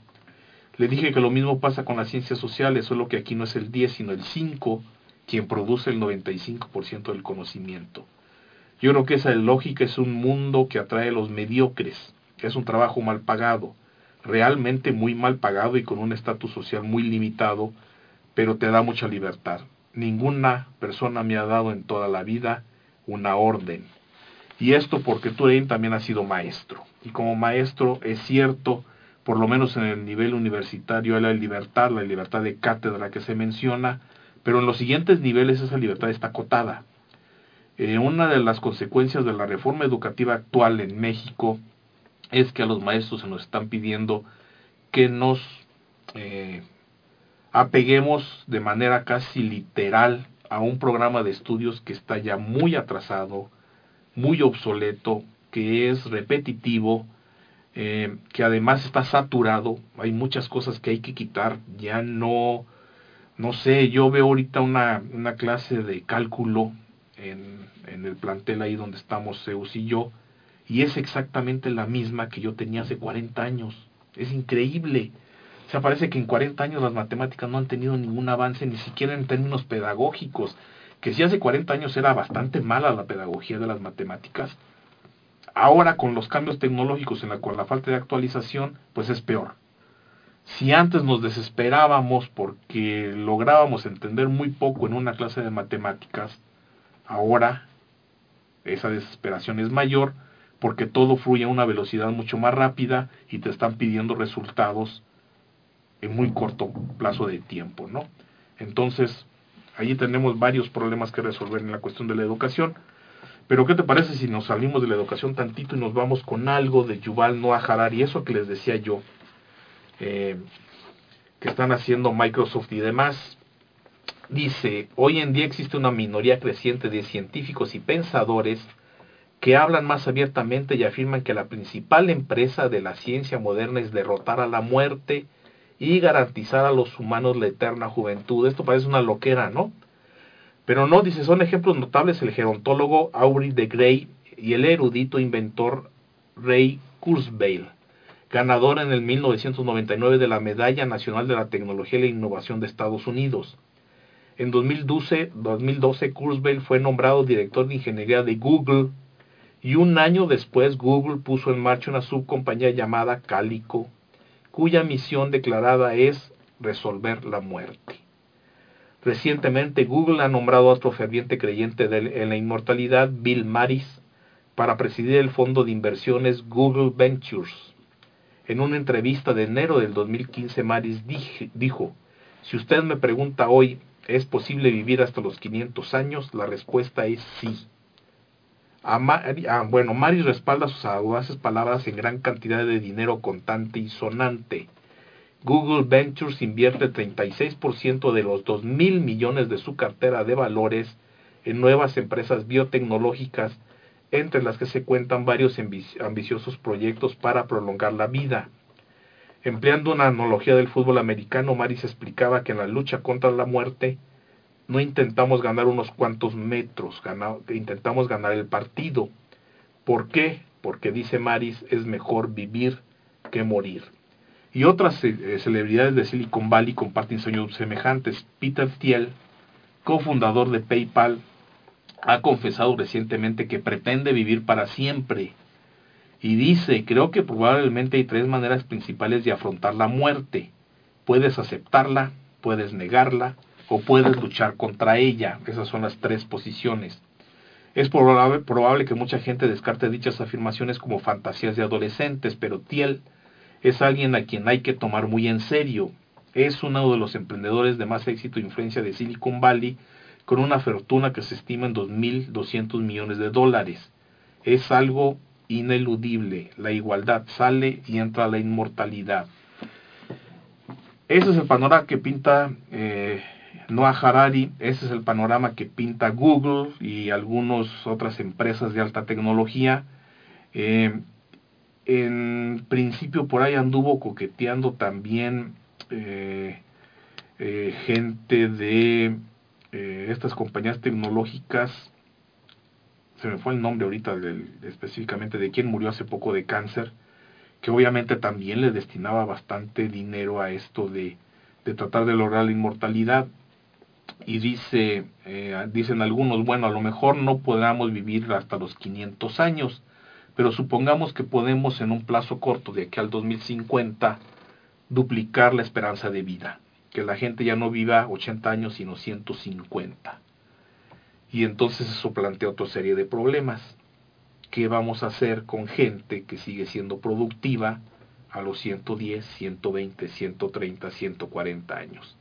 Le dije que lo mismo pasa con las ciencias sociales, solo que aquí no es el 10, sino el 5 quien produce el 95% del conocimiento. Yo creo que esa lógica es un mundo que atrae a los mediocres, que es un trabajo mal pagado, realmente muy mal pagado y con un estatus social muy limitado, pero te da mucha libertad. Ninguna persona me ha dado en toda la vida una orden. Y esto porque Turing también ha sido maestro y como maestro es cierto, por lo menos en el nivel universitario, hay la libertad, la libertad de cátedra que se menciona, pero en los siguientes niveles esa libertad está acotada. Eh, una de las consecuencias de la reforma educativa actual en México es que a los maestros se nos están pidiendo que nos eh, apeguemos de manera casi literal a un programa de estudios que está ya muy atrasado, muy obsoleto, que es repetitivo, eh, que además está saturado, hay muchas cosas que hay que quitar, ya no, no sé, yo veo ahorita una, una clase de cálculo en, el plantel ahí donde estamos Zeus y yo, y es exactamente la misma que yo tenía hace 40 años, es increíble. O sea, parece que en 40 años las matemáticas no han tenido ningún avance, ni siquiera en términos pedagógicos, que si hace 40 años era bastante mala la pedagogía de las matemáticas, ahora con los cambios tecnológicos en la cual la falta de actualización, pues es peor. Si antes nos desesperábamos porque lográbamos entender muy poco en una clase de matemáticas, ahora esa desesperación es mayor porque todo fluye a una velocidad mucho más rápida y te están pidiendo resultados en muy corto plazo de tiempo, ¿no? Entonces, allí tenemos varios problemas que resolver en la cuestión de la educación. Pero ¿qué te parece si nos salimos de la educación tantito y nos vamos con algo de Yuval Noah Harari, eso que les decía yo, eh, que están haciendo Microsoft y demás? Dice, hoy en día existe una minoría creciente de científicos y pensadores que hablan más abiertamente y afirman que la principal empresa de la ciencia moderna es derrotar a la muerte, y garantizar a los humanos la eterna juventud. Esto parece una loquera, ¿no? Pero no, dice, son ejemplos notables el gerontólogo Aubrey de Grey y el erudito inventor Ray Kurzweil, ganador en el 1999 de la Medalla Nacional de la Tecnología y la Innovación de Estados Unidos. En 2012, 2012 Kurzweil fue nombrado director de ingeniería de Google y un año después Google puso en marcha una subcompañía llamada Calico cuya misión declarada es resolver la muerte. Recientemente Google ha nombrado a otro ferviente creyente en la inmortalidad, Bill Maris, para presidir el fondo de inversiones Google Ventures. En una entrevista de enero del 2015, Maris dijo, si usted me pregunta hoy, ¿es posible vivir hasta los 500 años? La respuesta es sí. Ah, bueno, Maris respalda sus audaces palabras en gran cantidad de dinero contante y sonante. Google Ventures invierte 36% de los 2 mil millones de su cartera de valores en nuevas empresas biotecnológicas, entre las que se cuentan varios ambiciosos proyectos para prolongar la vida. Empleando una analogía del fútbol americano, Maris explicaba que en la lucha contra la muerte, no intentamos ganar unos cuantos metros, intentamos ganar el partido. ¿Por qué? Porque dice Maris, es mejor vivir que morir. Y otras eh, celebridades de Silicon Valley comparten sueños semejantes. Peter Thiel, cofundador de PayPal, ha confesado recientemente que pretende vivir para siempre. Y dice, creo que probablemente hay tres maneras principales de afrontar la muerte. Puedes aceptarla, puedes negarla o puedes luchar contra ella. Esas son las tres posiciones. Es probable, probable que mucha gente descarte dichas afirmaciones como fantasías de adolescentes, pero Thiel es alguien a quien hay que tomar muy en serio. Es uno de los emprendedores de más éxito e influencia de Silicon Valley, con una fortuna que se estima en 2.200 millones de dólares. Es algo ineludible. La igualdad sale y entra la inmortalidad. Ese es el panorama que pinta eh, Noah Harari, ese es el panorama que pinta Google y algunas otras empresas de alta tecnología. Eh, en principio por ahí anduvo coqueteando también eh, gente de estas compañías tecnológicas. Se me fue el nombre ahorita específicamente de quien murió hace poco de cáncer, que obviamente también le destinaba bastante dinero a esto de, de tratar de lograr la inmortalidad y dice, eh, dicen algunos, bueno, a lo mejor no podamos vivir hasta los 500 años, pero supongamos que podemos en un plazo corto, de aquí al 2050, duplicar la esperanza de vida, que la gente ya no viva 80 años, sino 150. Y entonces eso plantea otra serie de problemas. ¿Qué vamos a hacer con gente que sigue siendo productiva a los 110, 120, 130, 140 años?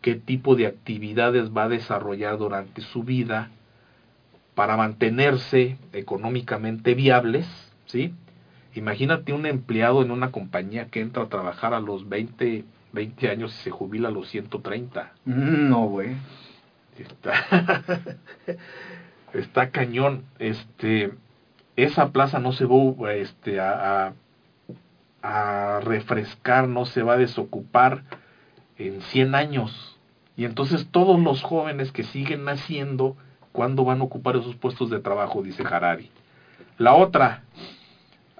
qué tipo de actividades va a desarrollar durante su vida para mantenerse económicamente viables, ¿sí? Imagínate un empleado en una compañía que entra a trabajar a los 20, 20 años y se jubila a los 130. Mm, no, güey. Está, *laughs* está cañón. Este, esa plaza no se va este, a, a, refrescar, no se va a desocupar en 100 años. Y entonces todos los jóvenes que siguen naciendo, ¿cuándo van a ocupar esos puestos de trabajo? Dice Harari. La otra,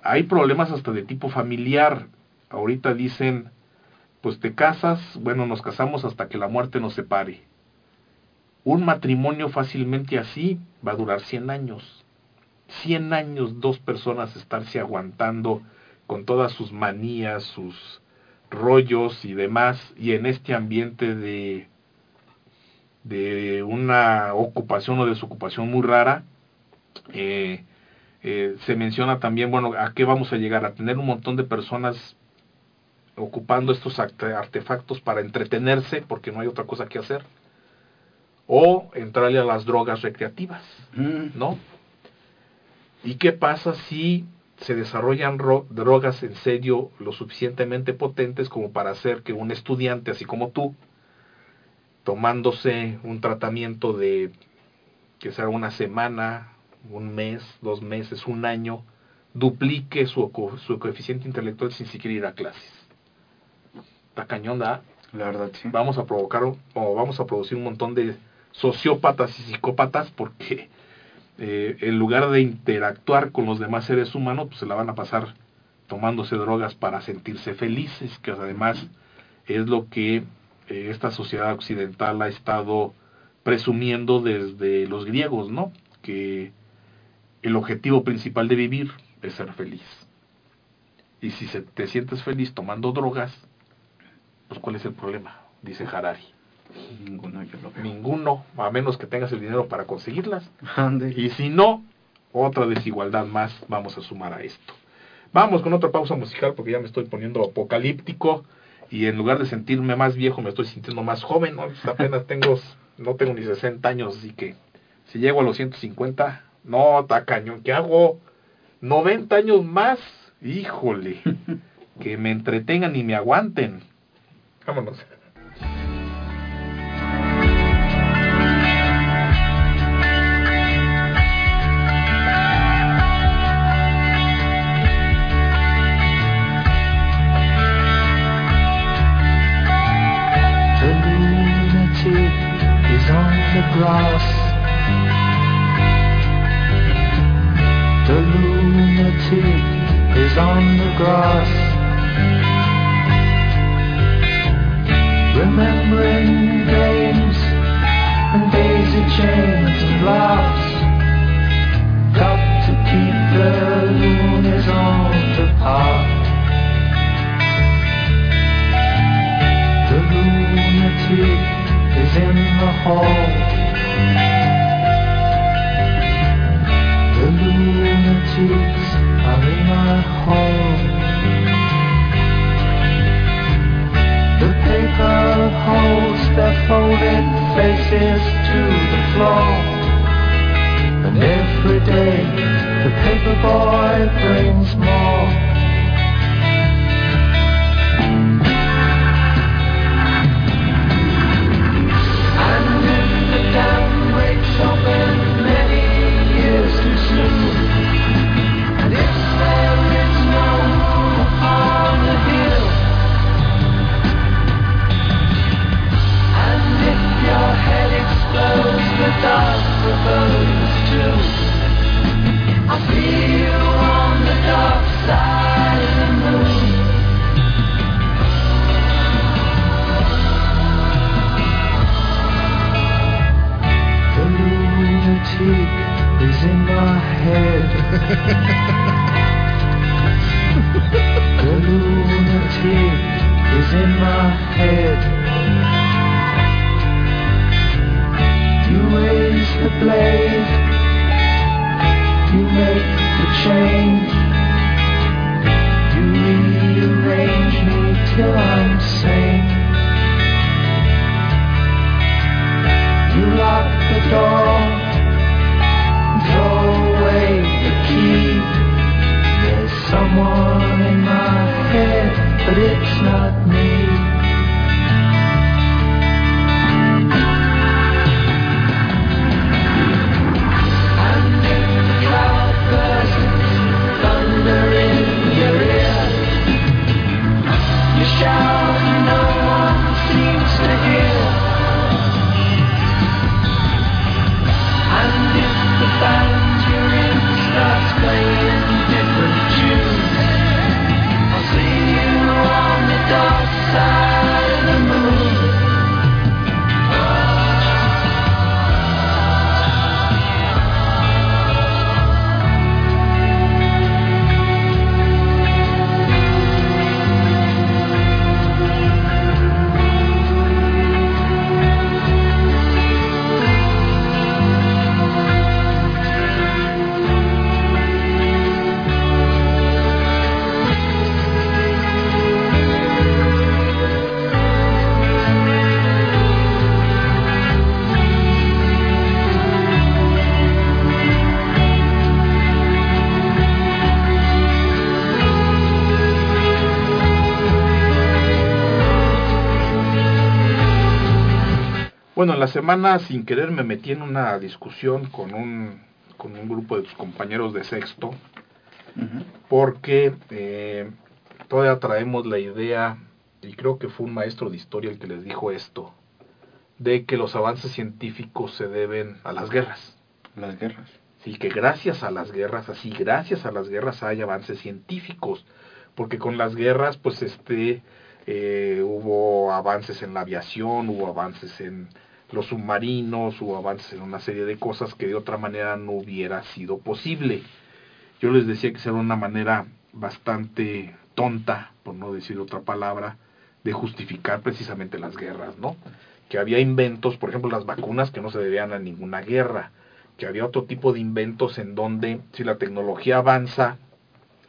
hay problemas hasta de tipo familiar. Ahorita dicen, pues te casas, bueno, nos casamos hasta que la muerte nos separe. Un matrimonio fácilmente así va a durar 100 años. 100 años dos personas estarse aguantando con todas sus manías, sus rollos y demás, y en este ambiente de, de una ocupación o desocupación muy rara, eh, eh, se menciona también, bueno, ¿a qué vamos a llegar? A tener un montón de personas ocupando estos artefactos para entretenerse, porque no hay otra cosa que hacer, o entrarle a las drogas recreativas, mm. ¿no? ¿Y qué pasa si se desarrollan drogas en serio lo suficientemente potentes como para hacer que un estudiante, así como tú, tomándose un tratamiento de que sea una semana, un mes, dos meses, un año, duplique su, su coeficiente intelectual sin siquiera ir a clases. Está cañón, ¿da? La verdad, sí. Vamos a provocar o vamos a producir un montón de sociópatas y psicópatas porque eh, en lugar de interactuar con los demás seres humanos, pues se la van a pasar tomándose drogas para sentirse felices, que además es lo que eh, esta sociedad occidental ha estado presumiendo desde los griegos, ¿no? Que el objetivo principal de vivir es ser feliz. Y si se, te sientes feliz tomando drogas, pues ¿cuál es el problema? Dice Harari. Ninguno, yo lo veo. Ninguno, a menos que tengas el dinero para conseguirlas. y si no, otra desigualdad más vamos a sumar a esto. Vamos con otra pausa musical porque ya me estoy poniendo apocalíptico y en lugar de sentirme más viejo me estoy sintiendo más joven, ¿no? apenas tengo, no tengo ni 60 años, así que si llego a los 150 no, está cañón. ¿Qué hago? 90 años más. Híjole. *laughs* que me entretengan y me aguanten. Vámonos. Semana sin querer me metí en una discusión con un, con un grupo de tus compañeros de sexto, porque eh, todavía traemos la idea, y creo que fue un maestro de historia el que les dijo esto, de que los avances científicos se deben a las guerras. Las guerras. Sí, que gracias a las guerras, así, gracias a las guerras hay avances científicos, porque con las guerras, pues, este, eh, hubo avances en la aviación, hubo avances en los submarinos, hubo avances en una serie de cosas que de otra manera no hubiera sido posible. Yo les decía que era una manera bastante tonta, por no decir otra palabra, de justificar precisamente las guerras, ¿no? Que había inventos, por ejemplo, las vacunas que no se debían a ninguna guerra, que había otro tipo de inventos en donde si la tecnología avanza,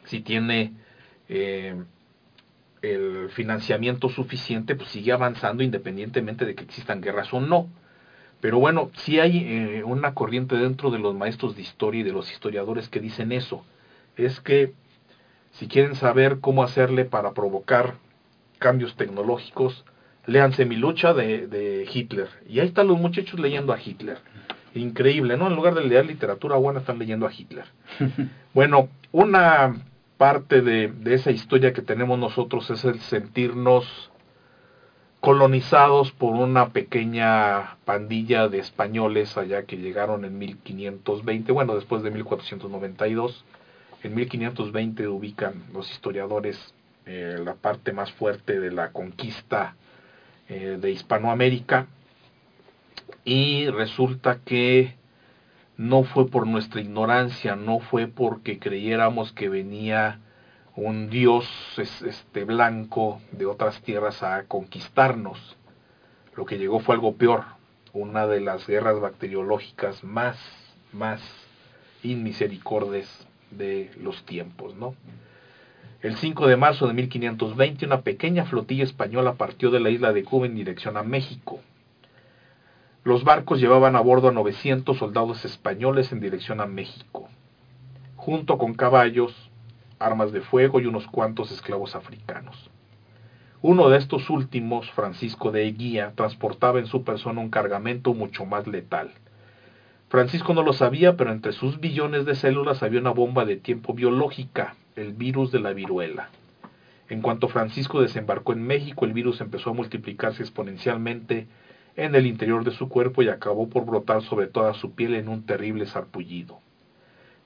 si tiene eh, el financiamiento suficiente, pues sigue avanzando independientemente de que existan guerras o no. Pero bueno, sí hay eh, una corriente dentro de los maestros de historia y de los historiadores que dicen eso. Es que si quieren saber cómo hacerle para provocar cambios tecnológicos, léanse mi lucha de, de Hitler. Y ahí están los muchachos leyendo a Hitler. Increíble, ¿no? En lugar de leer literatura buena, están leyendo a Hitler. *laughs* bueno, una parte de, esa historia que tenemos nosotros es el sentirnos colonizados por una pequeña pandilla de españoles allá que llegaron en 1520, bueno, después de 1492. En 1520 ubican los historiadores eh, la parte más fuerte de la conquista eh, de Hispanoamérica y resulta que no fue por nuestra ignorancia, no fue porque creyéramos que venía un dios este blanco de otras tierras a conquistarnos. Lo que llegó fue algo peor, una de las guerras bacteriológicas más más inmisericordes de los tiempos, ¿no? El 5 de marzo de 1520 una pequeña flotilla española partió de la isla de Cuba en dirección a México. Los barcos llevaban a bordo a 900 soldados españoles en dirección a México, junto con caballos, armas de fuego y unos cuantos esclavos africanos. Uno de estos últimos, Francisco de Eguía, transportaba en su persona un cargamento mucho más letal. Francisco no lo sabía, pero entre sus billones de células había una bomba de tiempo biológica, el virus de la viruela. En cuanto Francisco desembarcó en México, el virus empezó a multiplicarse exponencialmente en el interior de su cuerpo y acabó por brotar sobre toda su piel en un terrible sarpullido.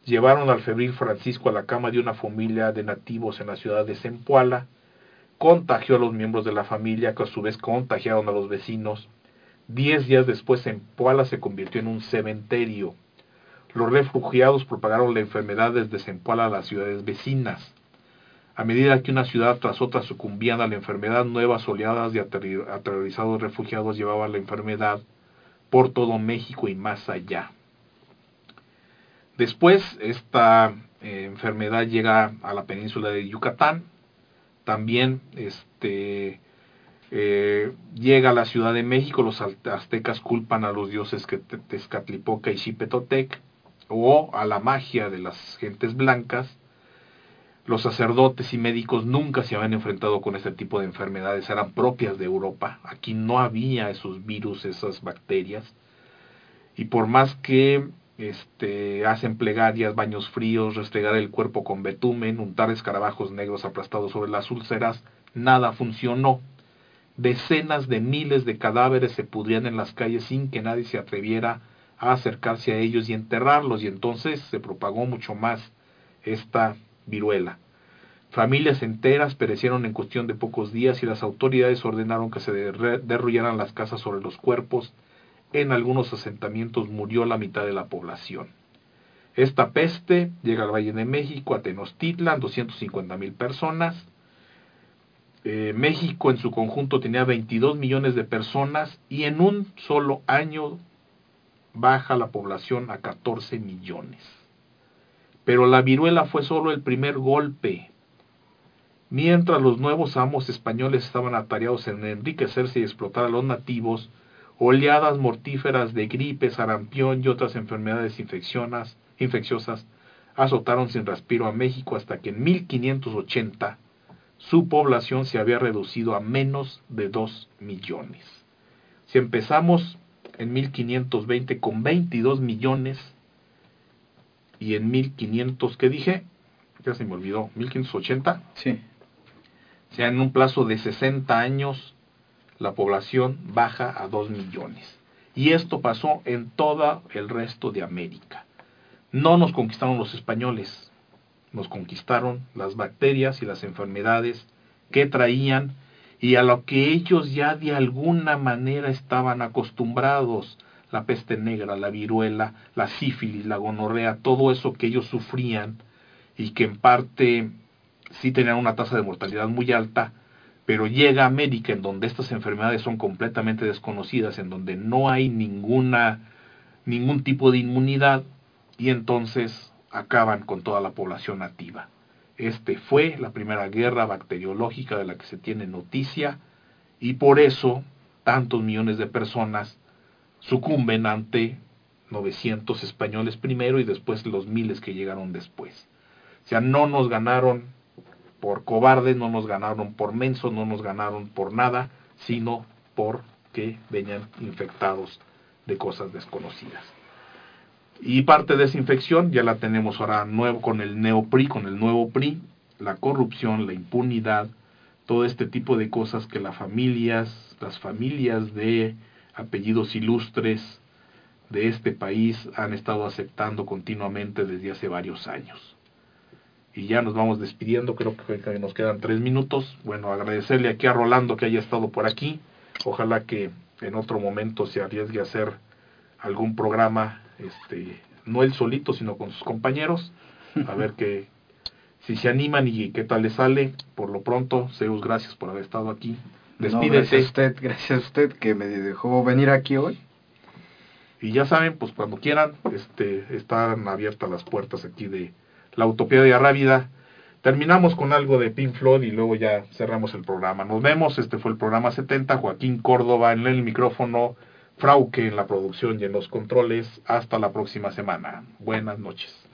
Llevaron al febril Francisco a la cama de una familia de nativos en la ciudad de Zempoala, contagió a los miembros de la familia que a su vez contagiaron a los vecinos. Diez días después Zempoala se convirtió en un cementerio. Los refugiados propagaron la enfermedad desde Zempoala a las ciudades vecinas. A medida que una ciudad tras otra sucumbían a la enfermedad, nuevas oleadas de aterrorizados refugiados llevaban la enfermedad por todo México y más allá. Después, esta eh, enfermedad llega a la península de Yucatán. También este, eh, llega a la Ciudad de México. Los aztecas culpan a los dioses que Tezcatlipoca y Xipetotec o a la magia de las gentes blancas los sacerdotes y médicos nunca se habían enfrentado con este tipo de enfermedades, eran propias de Europa. Aquí no había esos virus, esas bacterias. Y por más que este, hacen plegarias, baños fríos, restregar el cuerpo con betumen, untar escarabajos negros aplastados sobre las úlceras, nada funcionó. Decenas de miles de cadáveres se pudrían en las calles sin que nadie se atreviera a acercarse a ellos y enterrarlos, y entonces se propagó mucho más esta viruela. Familias enteras perecieron en cuestión de pocos días y las autoridades ordenaron que se derruyeran las casas sobre los cuerpos. En algunos asentamientos murió la mitad de la población. Esta peste llega al Valle de México, a Tenochtitlan, 250 mil personas. Eh, México en su conjunto tenía 22 millones de personas y en un solo año baja la población a 14 millones. Pero la viruela fue solo el primer golpe. Mientras los nuevos amos españoles estaban atareados en enriquecerse y explotar a los nativos, oleadas mortíferas de gripe, sarampión y otras enfermedades infecciosas azotaron sin respiro a México hasta que en 1580 su población se había reducido a menos de 2 millones. Si empezamos en 1520 con 22 millones y en 1500, ¿qué dije? Ya se me olvidó, 1580. Sí. O sea, en un plazo de 60 años la población baja a 2 millones. Y esto pasó en todo el resto de América. No nos conquistaron los españoles, nos conquistaron las bacterias y las enfermedades que traían y a lo que ellos ya de alguna manera estaban acostumbrados, la peste negra, la viruela, la sífilis, la gonorrea, todo eso que ellos sufrían y que en parte sí tenían una tasa de mortalidad muy alta, pero llega a América en donde estas enfermedades son completamente desconocidas, en donde no hay ninguna ningún tipo de inmunidad y entonces acaban con toda la población nativa. Este fue la primera guerra bacteriológica de la que se tiene noticia y por eso tantos millones de personas sucumben ante 900 españoles primero y después los miles que llegaron después. O sea, no nos ganaron por cobardes, no nos ganaron por mensos, no nos ganaron por nada, sino porque venían infectados de cosas desconocidas. Y parte de esa infección ya la tenemos ahora nuevo con el neopri, con el nuevo PRI, la corrupción, la impunidad, todo este tipo de cosas que las familias, las familias de apellidos ilustres de este país han estado aceptando continuamente desde hace varios años. Y ya nos vamos despidiendo, creo que nos quedan tres minutos. Bueno, agradecerle aquí a Rolando que haya estado por aquí. Ojalá que en otro momento se arriesgue a hacer algún programa este, no él solito, sino con sus compañeros, a ver que si se animan y qué tal le sale. Por lo pronto, Zeus, gracias por haber estado aquí. Despídete. gracias a usted, gracias a usted que me dejó venir aquí hoy. Y ya saben, pues cuando quieran, este, están abiertas las puertas aquí de la Utopía de Arrábida. Terminamos con algo de Pink Floyd y luego ya cerramos el programa. Nos vemos, este fue el programa 70, Joaquín Córdoba en el micrófono. Frauke en la producción y en los controles. Hasta la próxima semana. Buenas noches.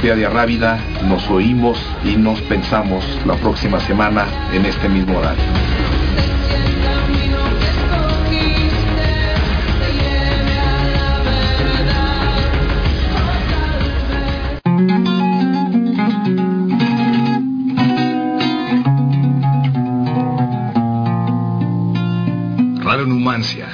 De Arrábida, nos oímos y nos pensamos la próxima semana en este mismo horario. Radio Numancia